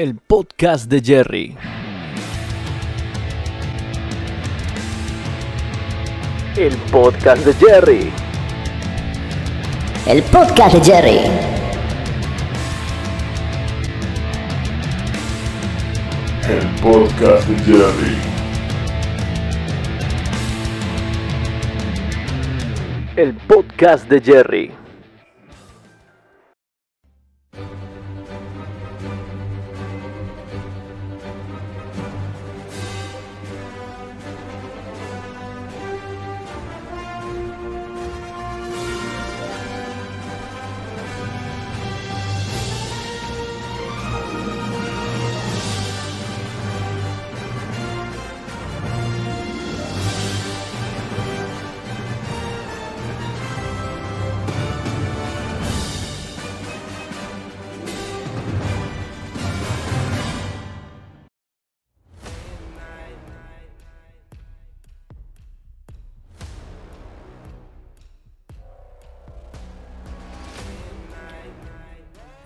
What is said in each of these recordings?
El podcast de Jerry. El podcast de Jerry. El podcast de Jerry. El podcast de Jerry. El podcast de Jerry.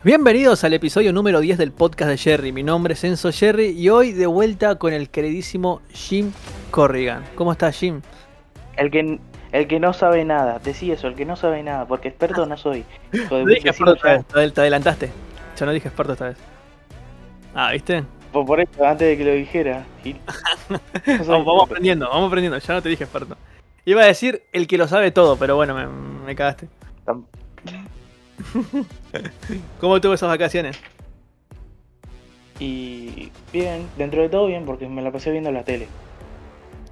Bienvenidos al episodio número 10 del podcast de Jerry. Mi nombre es Enzo Jerry y hoy de vuelta con el queridísimo Jim Corrigan. ¿Cómo estás, Jim? El que, el que no sabe nada, decí eso, el que no sabe nada, porque experto no soy. No dije decilo experto ya. esta vez, te adelantaste. Yo no dije experto esta vez. Ah, ¿viste? Por, por eso, antes de que lo dijera. Gil. No Vamos, aprendiendo, vamos aprendiendo. Ya no te dije experto. Iba a decir el que lo sabe todo, pero bueno, me, me cagaste. Tam- ¿Cómo tuvo esas vacaciones? Y bien, dentro de todo bien, porque me la pasé viendo la tele.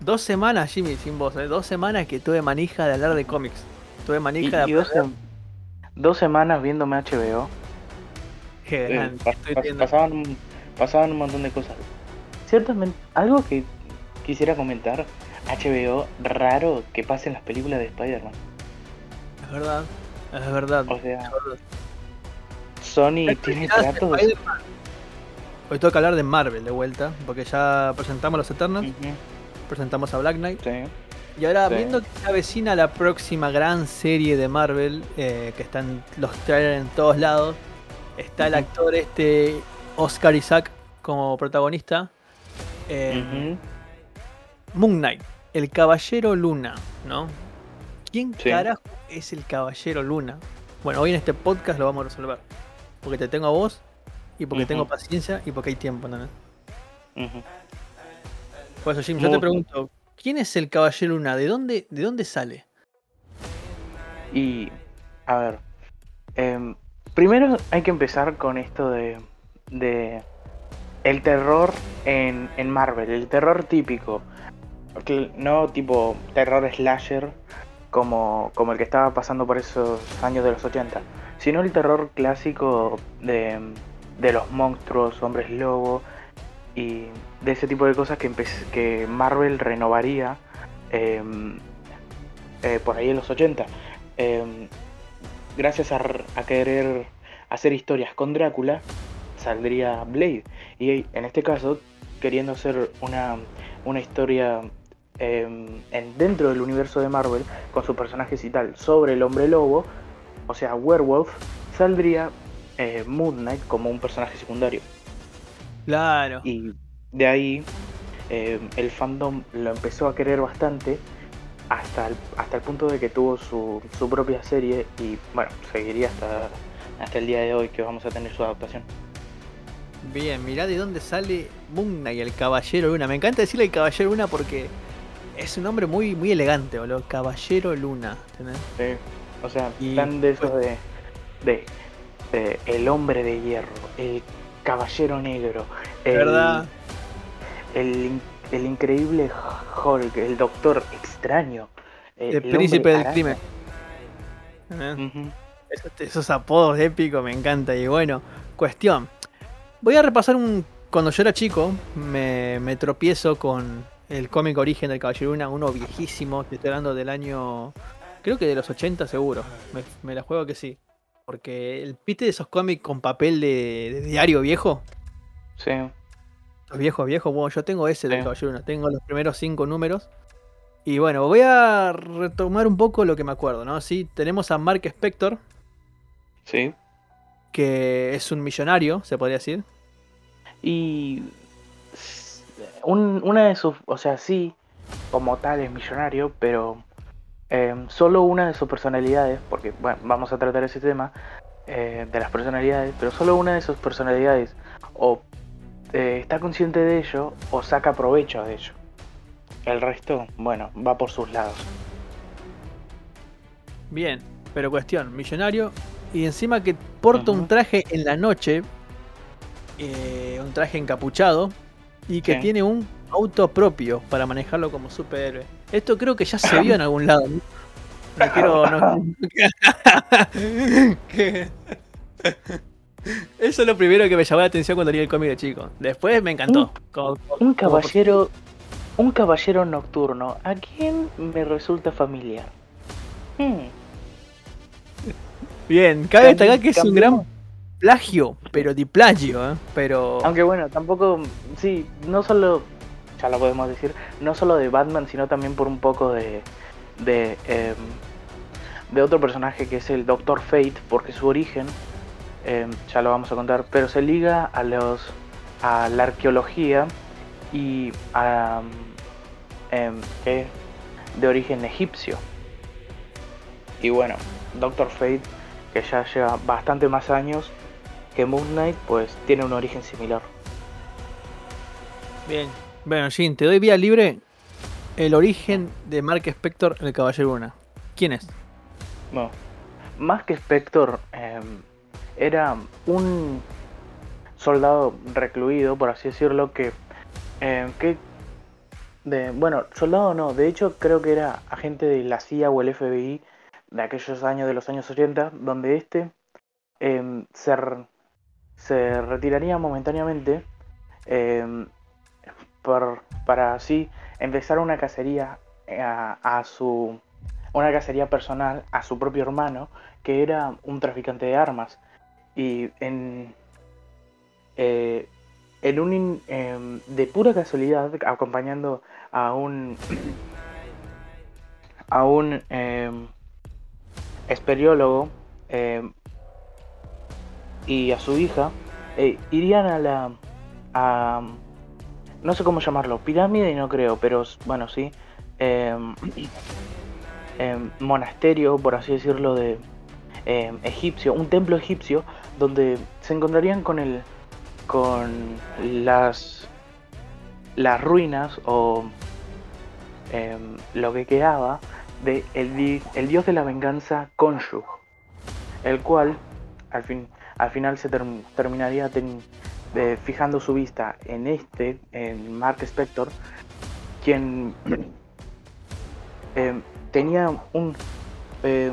Dos semanas, Jimmy, sin vos, ¿eh? Dos semanas que tuve manija de hablar de cómics. Tuve Y, manija y de... dos, sem- dos semanas viéndome HBO. Qué eh, grande, viendo. pasaban, un- pasaban un montón de cosas. Ciertamente, algo que quisiera comentar. HBO, raro que pasen las películas de Spider-Man. Es verdad, es verdad. O sea, es verdad. Sony tiene tratos. Hoy toca hablar de Marvel de vuelta, porque ya presentamos los Eternals, Ujú, presentamos a Black Knight. sí. Y ahora, Sí. viendo que se avecina la próxima gran serie de Marvel, eh, que están los trailers en todos lados, está el actor este Oscar Isaac como protagonista. eh. Moon Knight, el Caballero Luna, ¿no? ¿Quién Sí. carajo es el Caballero Luna? Bueno, hoy en este podcast lo vamos a resolver. Porque te tengo a vos, y porque tengo paciencia, y porque hay tiempo. Por eso, Jim, yo te pregunto, ¿quién es el Caballero Luna? ¿De dónde, de dónde sale? Y, a ver, em, primero hay que empezar con esto de, de el terror en, en Marvel, el terror típico, no tipo terror slasher como, como el que estaba pasando por esos años de los 80, sino el terror clásico de, de los monstruos, hombres lobo y de ese tipo de cosas que, que Marvel renovaría em, eh, por ahí en los 80 eh, gracias a, a querer hacer historias con Drácula, saldría Blade. Y en este caso, queriendo hacer una, una historia eh, en, dentro del universo de Marvel, con sus personajes y tal, sobre el hombre lobo, o sea, Werewolf, saldría eh, Moon Knight como un personaje secundario. Claro. Y de ahí eh, el fandom lo empezó a querer bastante hasta el, hasta el punto de que tuvo su, su propia serie y bueno, seguiría hasta, hasta el día de hoy que vamos a tener su adaptación. Bien, mirá de dónde sale Moon Knight, el Caballero Luna. Me encanta decirle el Caballero Luna porque es un nombre muy, muy elegante, boludo. Caballero Luna. ¿entendés? Sí, O sea, Y, tan de esos pues- de, de, de el hombre de hierro, el caballero negro, el, ¿Verdad? el, el increíble Hulk, el doctor extraño, El, el príncipe del araña. crimen. esos apodos épicos me encanta. Y bueno, cuestión. Voy a repasar un. Cuando yo era chico, me, me tropiezo con el cómic origen del Caballero Luna, uno viejísimo, te estoy hablando del año. Creo que de los 80 seguro. Me, me la juego que sí. Porque el pite de esos cómics con papel de, de diario viejo. Sí. Los viejos, viejos. Bueno, yo tengo ese del. Caballero Luna. Tengo los primeros cinco números. Y bueno, voy a retomar un poco lo que me acuerdo, ¿no? Sí, tenemos a Mark Spector, Sí. que es un millonario, se podría decir. Y un- una de sus, o sea, sí, como tal es millonario, pero em, solo una de sus personalidades, porque bueno, vamos a tratar ese tema eh, de las personalidades, pero solo una de sus personalidades o eh, está consciente de ello o saca provecho de ello. El resto, bueno, va por sus lados. Bien, pero cuestión, millonario y encima que porta un traje en la noche, eh, un traje encapuchado y que Sí. tiene un auto propio para manejarlo como superhéroe. Esto creo que ya se vio en algún lado. No, No quiero. no- que- Eso es lo primero que me llamó la atención cuando leí el cómic de chico. Después me encantó. Como- como- Un como caballero, un caballero nocturno. ¿A quién me resulta familiar? Hmm, Bien, cabe destacar que es un gran plagio, pero di plagio, ¿eh? Pero. Aunque bueno, tampoco, sí, no solo, ya lo podemos decir, no solo de Batman, sino también por un poco de, de, em, de otro personaje que es el Doctor Fate, porque su origen, em, ya lo vamos a contar, pero se liga a los, a la arqueología y a, es de origen egipcio. Y bueno, Doctor Fate, que ya lleva bastante más años que Moon Knight, pues tiene un origen similar. Bien. Bueno, Jin, te doy vía libre. El origen de Mark Spector, el Caballero Luna. ¿Quién es? No. Que Spector, em, era un soldado recluido, por así decirlo, que, que de, bueno, soldado no, de hecho creo que era agente de la CIA o el FBI de aquellos años, de los años 80, donde este se, r- se retiraría momentáneamente em, por- para así empezar una cacería eh, a, su una cacería personal a su propio hermano que era un traficante de armas. Y en eh, en un in- em, de pura casualidad acompañando a un a un em, espeleólogo em, y a su hija eh, irían a la a, no sé cómo llamarlo pirámide no creo pero bueno sí em, em, monasterio por así decirlo de em, egipcio un templo egipcio donde se encontrarían con el con las las ruinas o lo que quedaba de el, di- el dios de la venganza Khonshu el cual al fin al final se term- terminaría eh, fijando su vista en este en Mark Spector quien em, tenía un eh,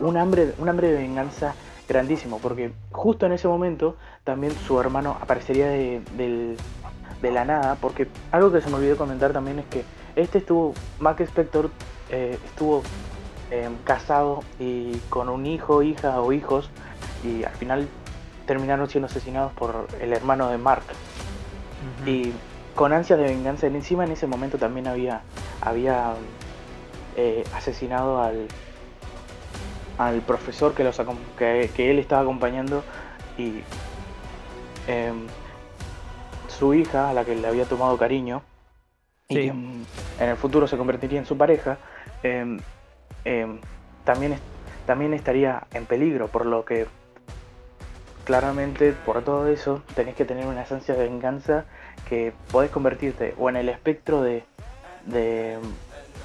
un hambre un hambre de venganza grandísimo porque justo en ese momento también su hermano aparecería de, del- de la nada porque algo que se me olvidó comentar también es que este estuvo Mark Spector eh, estuvo casado y con un hijo hija o hijos y al final terminaron siendo asesinados por el hermano de Mark. Y con ansias de venganza, él encima en ese momento también había, había eh, asesinado al, al profesor que, los acom- que, que él estaba acompañando y em, su hija, a la que le había tomado cariño, y que en el futuro se convertiría en su pareja, em, em, también, también estaría en peligro, por lo que claramente por todo eso tenés que tener una esencia de venganza que podés convertirte o en el espectro de, de,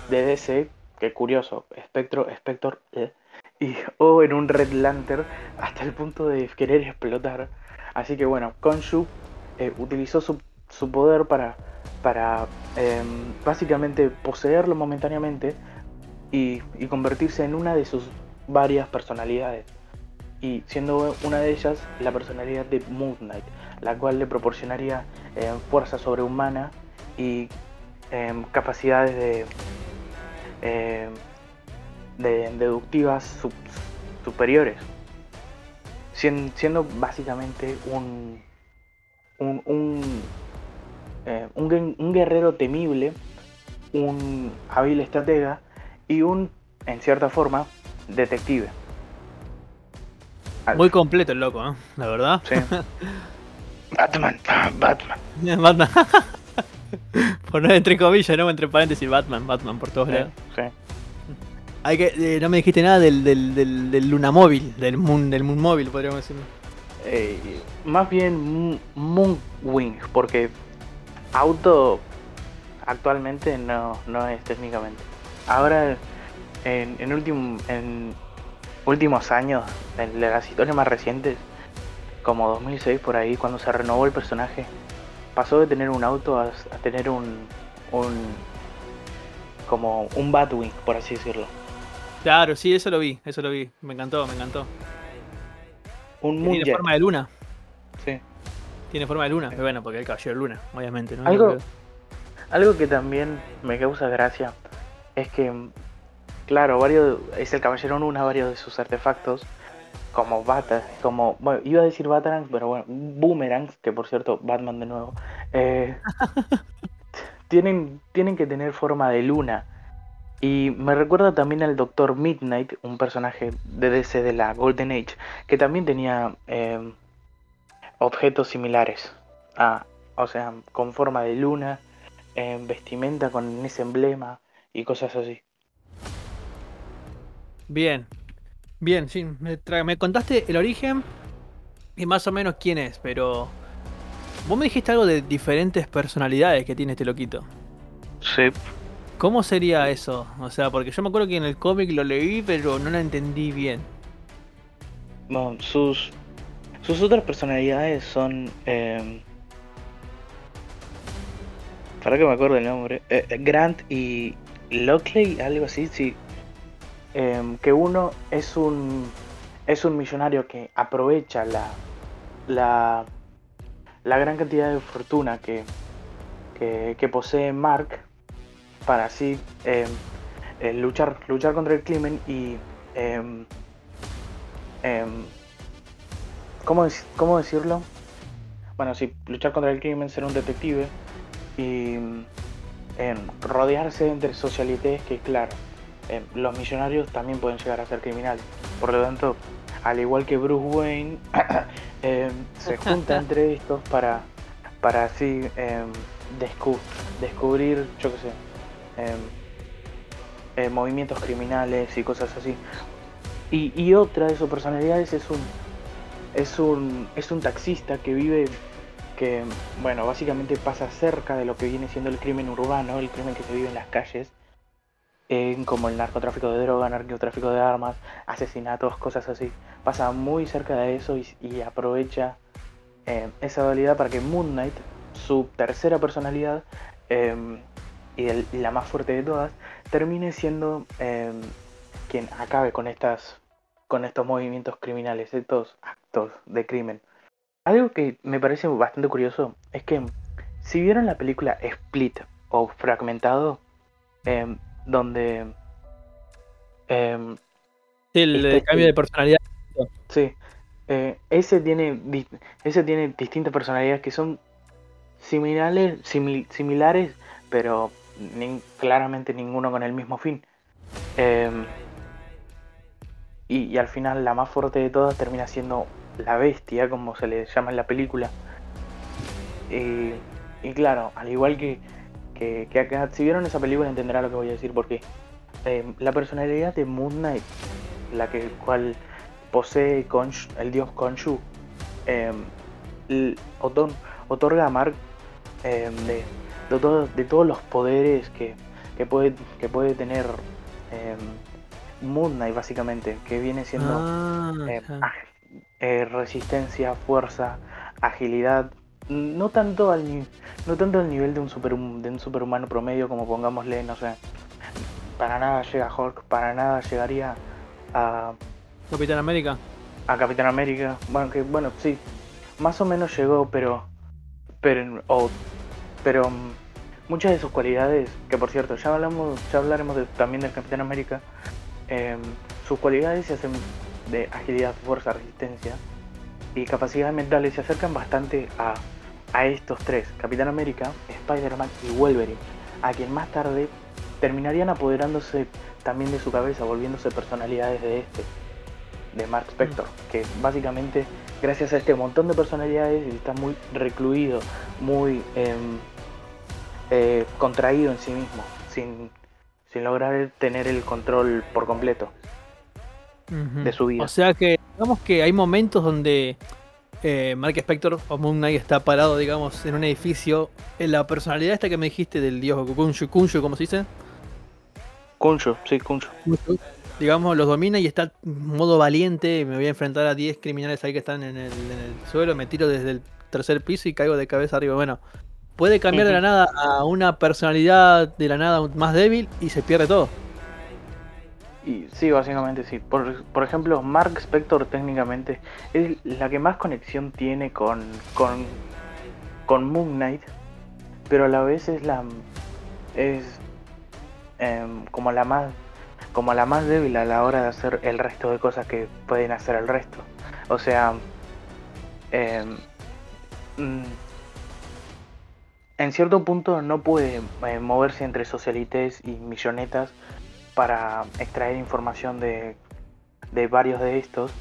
de DC, que curioso, espectro, espector, eh, y, o en un Red Lantern hasta el punto de querer explotar. Así que bueno, Khonshu eh, utilizó su, su poder para, para em, básicamente poseerlo momentáneamente y, y convertirse en una de sus varias personalidades y siendo una de ellas la personalidad de Moon Knight, la cual le proporcionaría eh, fuerza sobrehumana y em, capacidades de, de deductivas sup- superiores, Sien- siendo básicamente un un, un, eh, un un guerrero temible, un hábil estratega y un, en cierta forma, detective. Muy completo el loco, ¿eh? La verdad. Sí. Batman, Batman. Batman. Poner entre comillas, no entre paréntesis, Batman, Batman por todos Sí, lados. sí. Hay que, eh, no me dijiste nada del, del, del, del Luna Móvil, del Moon, del Moon Móvil, podríamos decir. Eh, más bien Mo- Moonwing, porque auto actualmente no, no es técnicamente. Ahora, en, en, último, en últimos años, en las historias más recientes, como 2006 por ahí, cuando se renovó el personaje, pasó de tener un auto a, a tener un, un como un Batwing, por así decirlo. Claro, sí, eso lo vi, eso lo vi. Me encantó, me encantó. Un Tiene Moonjet. forma de luna. Sí. Tiene forma de luna. Pero bueno, porque el caballero de luna, obviamente, ¿no? Algo, algo que también me causa gracia es que, claro, varios es el Caballero Luna, varios de sus artefactos, como batas, como, bueno, iba a decir Batarangs, pero bueno, Boomerangs, que por cierto, Batman de nuevo, eh, tienen, tienen que tener forma de luna. Y me recuerda también al Doctor Midnight, un personaje de DC de la Golden Age, que también tenía eh, objetos similares. o sea, con forma de luna, en vestimenta con ese emblema y cosas así. Bien, bien, sí. Me, contaste el origen y más o menos quién es, pero. Vos me dijiste algo de diferentes personalidades que tiene este loquito. Sí. ¿Cómo sería eso? O sea, porque yo me acuerdo que en el cómic lo leí, pero no lo entendí bien. Bueno, sus, sus otras personalidades son... Eh, para que me acuerdo el nombre. eh, eh, Grant y Lockley, algo así, sí. Em, que uno es un es un millonario que aprovecha la la, la gran cantidad de fortuna que, que, posee Mark para así em, eh, luchar luchar contra el crimen y em, ¿cómo, ¿cómo decirlo? Bueno, sí, luchar contra el crimen, ser un detective y rodearse entre socialites que, claro, em, los millonarios también pueden llegar a ser criminales. Por lo tanto, al igual que Bruce Wayne, em, se junta entre estos para, para así em, descu- descubrir, yo qué sé, eh, movimientos criminales y cosas así. Y, y otra de sus personalidades es un es un es un taxista que vive que bueno básicamente pasa cerca de lo que viene siendo el crimen urbano el crimen que se vive en las calles eh, como el narcotráfico de droga narcotráfico de armas asesinatos cosas así pasa muy cerca de eso y, aprovecha eh, esa dualidad para que Moon Knight su tercera personalidad eh, y, la más fuerte de todas termine siendo eh, quien acabe con estas con estos movimientos criminales, estos actos de crimen. Algo que me parece bastante curioso es que si vieron la película Split o Fragmentado, em, donde em, Sí, el, Este- el cambio de personalidad. sí, eh, ese tiene ese tiene distintas personalidades que son similares, simil- similares, pero claramente ninguno con el mismo fin. Em, y, y al final la más fuerte de todas termina siendo la bestia, como se le llama en la película. Y claro, al igual que, que, que si vieron esa película entenderá lo que voy a decir, porque em, la personalidad de Moon Knight, la que cual posee Khonshu- el dios Khonshu, em, otor- otorga a Mark em, de, de, todo- de todos los poderes que, que puede, que puede tener em, Moon Knight básicamente, que viene siendo Ah, eh, ag- eh, resistencia, fuerza, agilidad. No tanto al no tanto al nivel de un super de un superhumano promedio como pongámosle, no sé. Para nada llega Hulk, para nada llegaría a, Capitán América. a Capitán América. Bueno, que bueno, sí, más o menos llegó, pero pero pero mm, muchas de sus cualidades, que por cierto, ya hablamos, ya hablaremos de- también del Capitán América. em, sus cualidades se hacen de agilidad, fuerza, resistencia y capacidades mentales se acercan bastante a, a estos tres, Capitán América, Spider-Man y Wolverine, a quien más tarde terminarían apoderándose también de su cabeza, volviéndose personalidades de este. de Mark Spector, que básicamente gracias a este montón de personalidades está muy recluido, muy em, eh, contraído en sí mismo, sin, sin lograr tener el control por completo de su vida. O sea que, digamos que hay momentos donde eh, Mark Spector o Moon Knight está parado, digamos, en un edificio. En la personalidad esta que me dijiste del dios Kunshu, Kunshu, ¿cómo se dice? Kunshu, sí, Kunshu. digamos, los domina y está en modo valiente. Me voy a enfrentar a 10 criminales ahí que están en el, en el suelo. Me tiro desde el tercer piso y caigo de cabeza arriba. Bueno, puede cambiar de la nada a una personalidad de la nada más débil y se pierde todo. Y sí, básicamente sí. Por, por ejemplo, Mark Spector técnicamente es la que más conexión tiene con, con, con Moon Knight, pero a la vez es la es em, como la más como la más débil a la hora de hacer el resto de cosas que pueden hacer el resto. O sea, em, mm, en cierto punto no puede eh, moverse entre socialites y millonetas para extraer información de, de varios de estos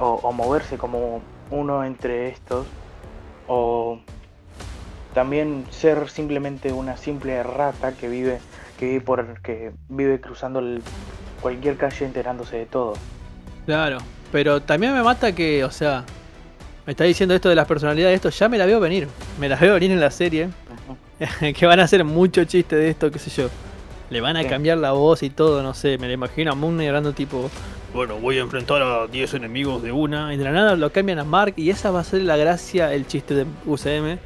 o, o moverse como uno entre estos o también ser simplemente una simple rata que vive que vive por que vive cruzando el- cualquier calle enterándose de todo Claro, pero también me mata que, o sea, me está diciendo esto de las personalidades, esto ya me la veo venir. Me la veo venir en la serie. que van a hacer mucho chiste de esto, qué sé yo. Le van a Sí. cambiar la voz y todo, no sé. Me la imagino a Moon hablando tipo, bueno, voy a enfrentar a 10 enemigos de una. Y de la nada lo cambian a Mark y esa va a ser la gracia, el chiste de UCM.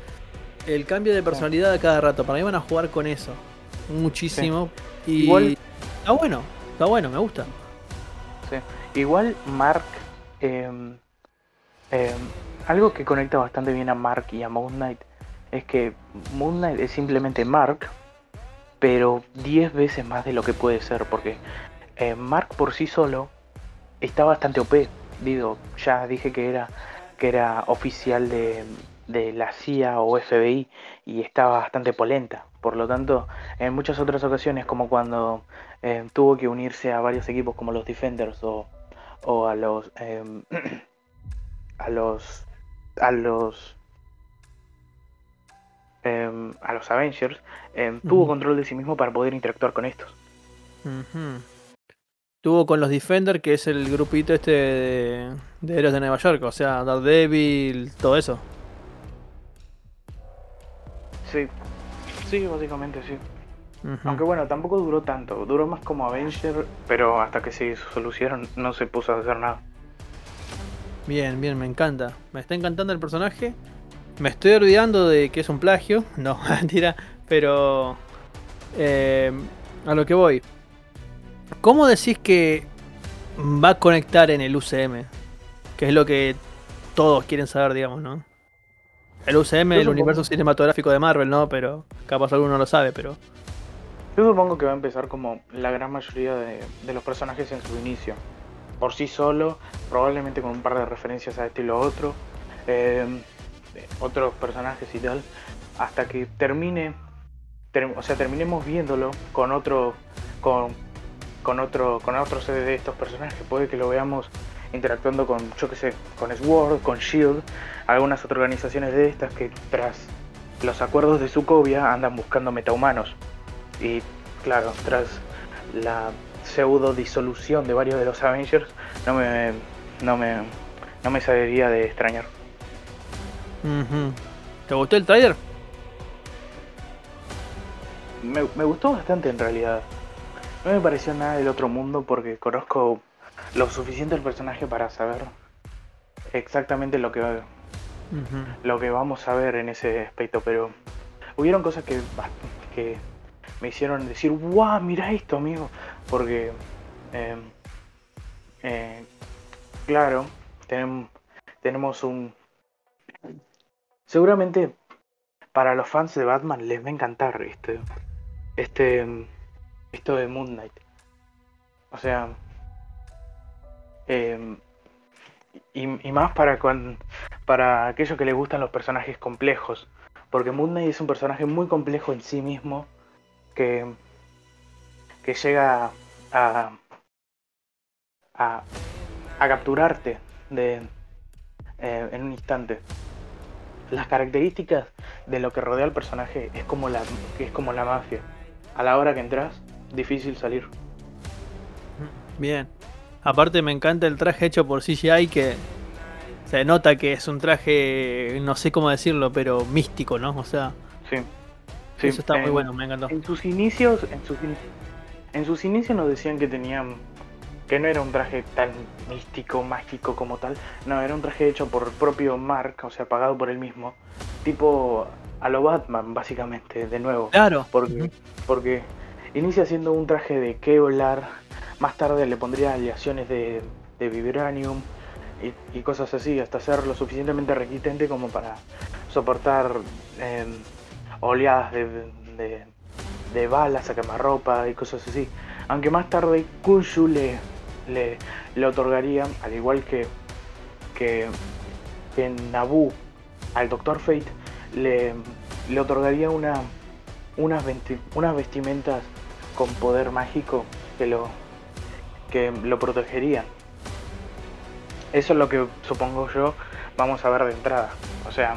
El cambio de personalidad a cada rato. Para mí van a jugar con eso. Muchísimo. Y Igual- está bueno, está bueno, me gusta. Sí. Igual Mark, em, em, algo que conecta bastante bien a Mark y a Moon Knight es que Moon Knight es simplemente Mark, pero 10 veces más de lo que puede ser, porque eh, Mark por sí solo está bastante OP. Digo, ya dije que era, que era oficial de, de la CIA o FBI y estaba bastante polenta. Por lo tanto, en muchas otras ocasiones, como cuando eh, tuvo que unirse a varios equipos como los Defenders o, o a los em, a los a los em, a los Avengers em, tuvo control de sí mismo para poder interactuar con estos Ujú. Tuvo con los Defender, que es el grupito este de, de héroes de Nueva York, o sea, Daredevil, todo eso. sí sí básicamente sí aunque bueno tampoco duró tanto duró más como Avenger pero hasta que se solucionaron no se puso a hacer nada Bien, bien, me encanta. Me está encantando el personaje. Me estoy olvidando de que es un plagio. No, mentira. Pero... eh, a lo que voy. ¿Cómo decís que va a conectar en el UCM? Que es lo que todos quieren saber, digamos, ¿no? El UCM, el universo cinematográfico de Marvel, ¿no? Pero capaz alguno no lo sabe, pero... Yo supongo que va a empezar como la gran mayoría de, de los personajes en su inicio. Por sí solo, probablemente con un par de referencias a este y lo otro. eh, otros personajes y tal. Hasta que termine. ter- o sea, terminemos viéndolo con otro. con. con otro. con otro sede de estos personajes. Puede que lo veamos interactuando con, yo que sé, con Sword, con Shield, algunas otras organizaciones de estas que tras los acuerdos de Sokovia andan buscando metahumanos. Y claro, tras la pseudo disolución de varios de los Avengers, no me, no me, no me saliría de extrañar. ¿Te gustó el trailer? Me, me gustó bastante en realidad. No me pareció nada del otro mundo porque conozco lo suficiente del personaje para saber exactamente lo que, lo que vamos a ver en ese aspecto, pero hubieron cosas que, que me hicieron decir, wow, mira esto, amigo, porque, eh, eh, claro, tenem- tenemos un... Seguramente para los fans de Batman les va a encantar este, este, esto de Moon Knight. O sea, eh, y, más para cuan- para aquellos que les gustan los personajes complejos, porque Moon Knight es un personaje muy complejo en sí mismo que que llega a a, a capturarte de, eh, en un instante. Las características de lo que rodea al personaje es como la, es como la mafia. A la hora que entras, difícil salir. Bien. Aparte me encanta el traje hecho por CGI que se nota que es un traje, no sé cómo decirlo, pero místico, ¿no? O sea, Sí. Sí, eso está muy en- bueno, me encantó. En sus inicios, en sus, in- en sus inicios nos decían que tenían que no era un traje tan místico, mágico como tal. No, era un traje hecho por el propio Mark, o sea, pagado por él mismo. Tipo a lo Batman, básicamente, de nuevo. Claro. Porque, porque inicia siendo un traje de Kevlar, más tarde le pondría aleaciones de, de vibranium y, y cosas así, hasta ser lo suficientemente resistente como para soportar em, oleadas de, de, de balas a quemarropa y cosas así. Aunque más tarde Kunshu le, le, otorgaría, al igual que, que, que Nabu al Doctor Fate, le, le otorgaría una, unas, unas vestimentas con poder mágico que lo, que lo protegerían. Eso es lo que supongo yo vamos a ver de entrada. O sea,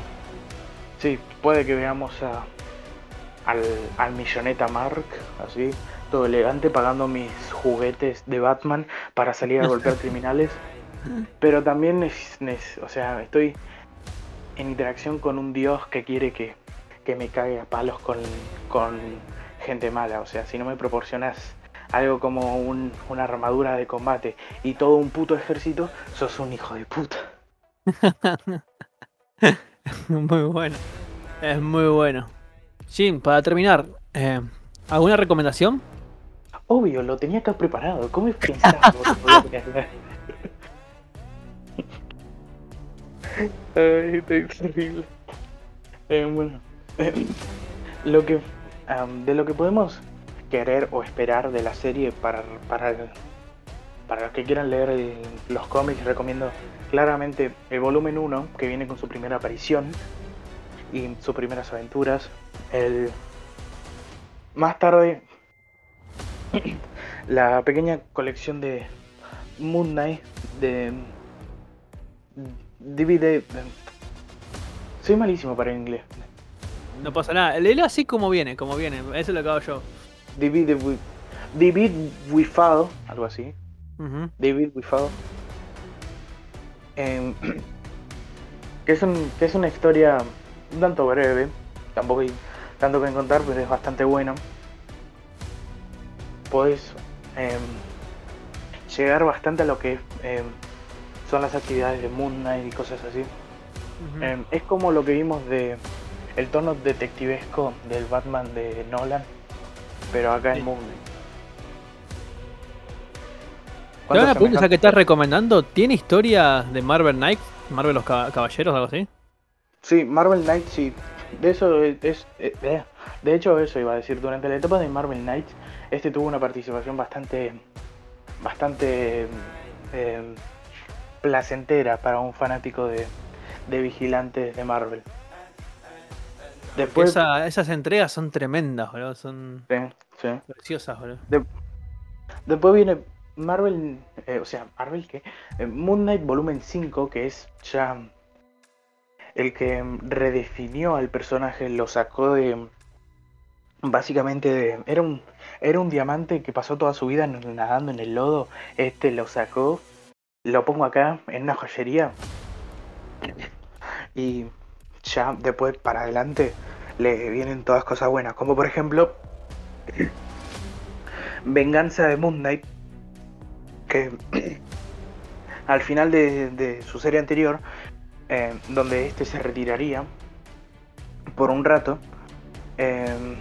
sí, puede que veamos a, al, al milloneta Mark, así, todo elegante, pagando mis juguetes de Batman para salir a golpear criminales. Pero también, es, es- o sea, estoy en interacción con un dios que quiere que, que me cague a palos con, con gente mala. O sea, si no me proporcionas algo como un- una armadura de combate y todo un puto ejército, sos un hijo de puta. Muy bueno. Es muy bueno. Jim, para terminar, eh, ¿alguna recomendación? Obvio, lo tenía acá preparado. ¿Cómo es que? Ay, estoy terrible. Eh, bueno, eh, lo que, am, de lo que podemos querer o esperar de la serie para, para, para los que quieran leer el- los cómics, recomiendo claramente el volumen 1, que viene con su primera aparición y sus primeras aventuras. El, más tarde la pequeña colección de Moon Knight de DVD. Soy malísimo para el inglés. No pasa nada. Léelo así como viene, como viene. Eso es lo hago yo. With, DVD Without, algo así. Ujú. David. Em, que, es un, que es una historia un tanto breve, tampoco hay tanto que contar, pero es bastante bueno. Podés em, llegar bastante a lo que em, son las actividades de Moon Knight y cosas así. Em, es como lo que vimos de el tono detectivesco del Batman de Nolan, pero acá Sí. en Moon Knight. Ya semejanzas? que estás recomendando, ¿tiene historia de Marvel Knight? ¿Marvel los Cab- Caballeros algo así? Sí, Marvel Knight, sí. De eso es, es- eh, eh, de hecho eso iba a decir. Durante la etapa de Marvel Knight, este tuvo una participación bastante, bastante eh, placentera para un fanático de, de vigilantes de Marvel. Después, Esa- esas entregas son tremendas, boludo. Son sí, sí. preciosas, boludo. Después viene Marvel, eh, o sea, Marvel que Moon Knight volumen 5, que es ya el que redefinió al personaje, lo sacó de básicamente era un era un diamante que pasó toda su vida nadando en el lodo, este lo sacó, lo pongo acá en una joyería y ya después para adelante le vienen todas cosas buenas, como por ejemplo Venganza de Moon Knight, que al final de, de su serie anterior, eh, donde este se retiraría por un rato, eh,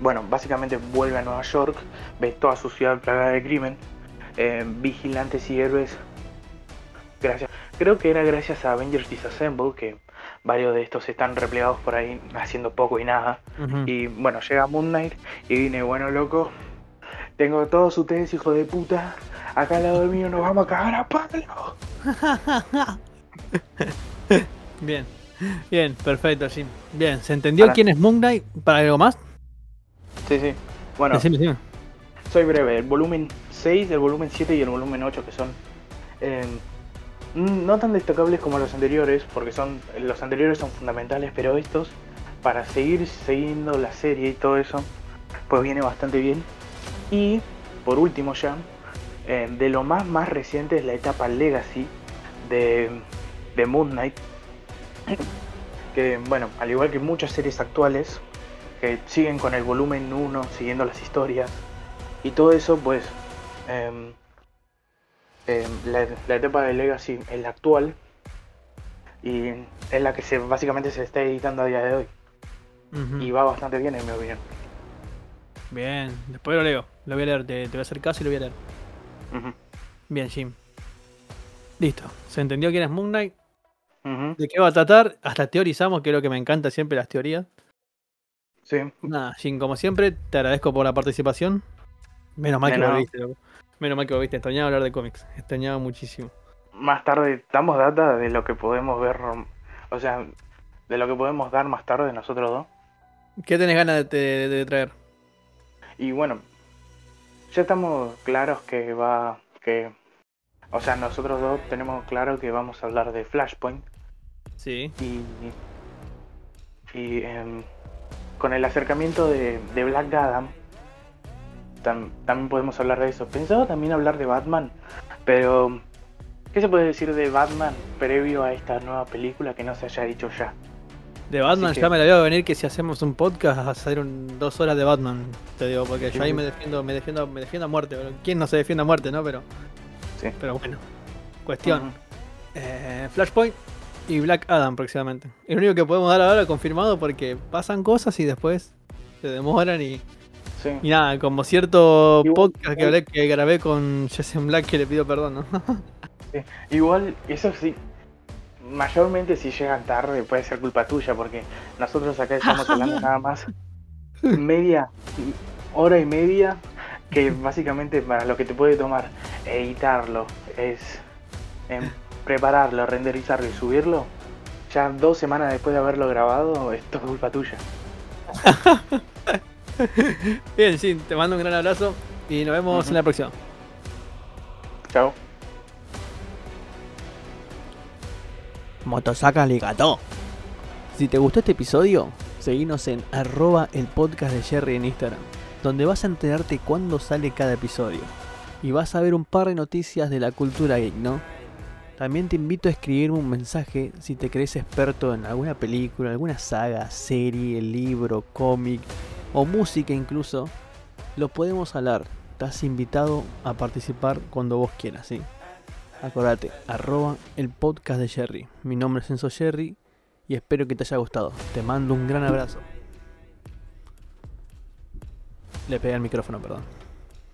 bueno, básicamente vuelve a Nueva York, ve toda su ciudad plagada de crimen, eh, vigilantes y héroes. Gracias. Creo que era gracias a Avengers Disassemble que varios de estos están replegados por ahí haciendo poco y nada. Y bueno, llega Moon Knight y viene, bueno, loco, tengo a todos ustedes, hijos de puta, acá al lado mío nos vamos a cagar a palo. Bien, bien, perfecto, Jim. Bien, ¿se entendió Ahora- quién es Moon Knight? ¿Para algo más? Sí, sí. Bueno, Decime, decime. soy breve. El volumen 6, el volumen 7 y el volumen 8 que son eh, no tan destacables como los anteriores, porque son los anteriores son fundamentales, pero estos para seguir siguiendo la serie y todo eso, pues viene bastante bien. Y por último ya, eh, de lo más más reciente es la etapa Legacy de, de Moon Knight. Que bueno, al igual que muchas series actuales, que siguen con el volumen 1, siguiendo las historias y todo eso, pues em, em, la, la etapa de Legacy es la actual y es la que se básicamente se está editando a día de hoy y va bastante bien en mi opinión. Bien, después lo leo. Lo voy a leer, te, te voy a hacer caso y lo voy a leer. Bien, Jim. Listo. ¿Se entendió quién es Moon Knight? ¿De qué va a tratar? Hasta teorizamos, que es lo que me encanta siempre las teorías. Sí, Nada, Jim, como siempre, te agradezco por la participación. Menos mal que nada. volviste, loco. Menos mal que volviste. Extrañaba hablar de cómics. Extrañaba muchísimo. más tarde damos data de lo que podemos ver, o sea, de lo que podemos dar más tarde nosotros dos. ¿Qué tenés ganas de, de- de traer? Y bueno, ya estamos claros que va, que, o sea, nosotros dos tenemos claro que vamos a hablar de Flashpoint Sí. y, y em, con el acercamiento de, de Black Adam tam- también podemos hablar de eso. Pensaba también hablar de Batman, pero ¿qué se puede decir de Batman previo a esta nueva película que no se haya dicho ya? De Batman que- ya me la veo venir que si hacemos un podcast a hacer un- dos horas de Batman, te digo, porque yo ahí me defiendo, me defiendo, me defiendo a muerte. pero ¿Quién no se defiende a muerte, no? Pero, Sí. pero bueno. Cuestión. Eh, Flashpoint y Black Adam próximamente. Es lo único que podemos dar ahora confirmado porque pasan cosas y después se demoran y, Sí. y nada, como cierto Igual- podcast que, hablé, que grabé con Jason Black que le pido perdón, ¿no? Igual, eso sí, mayormente si llegan tarde puede ser culpa tuya, porque nosotros acá estamos hablando nada más media hora y media, que básicamente para lo que te puede tomar editarlo es em, prepararlo, renderizarlo y subirlo. Ya dos semanas después de haberlo grabado, es todo culpa tuya. Bien, sí, te mando un gran abrazo y nos vemos en la próxima. Chao. Motosaca Ligato. Si te gustó este episodio, seguinos en arroba el podcast de Jerry en Instagram, donde vas a enterarte cuándo sale cada episodio. Y vas a ver un par de noticias de la cultura geek, ¿no? También te invito a escribirme un mensaje si te crees experto en alguna película, alguna saga, serie, libro, cómic o música incluso. Lo podemos hablar. Estás invitado a participar cuando vos quieras, ¿sí? Acordate, arroba el podcast de Jerry. Mi nombre es Enzo Jerry y espero que te haya gustado. Te mando un gran abrazo. Le pegué al micrófono, perdón.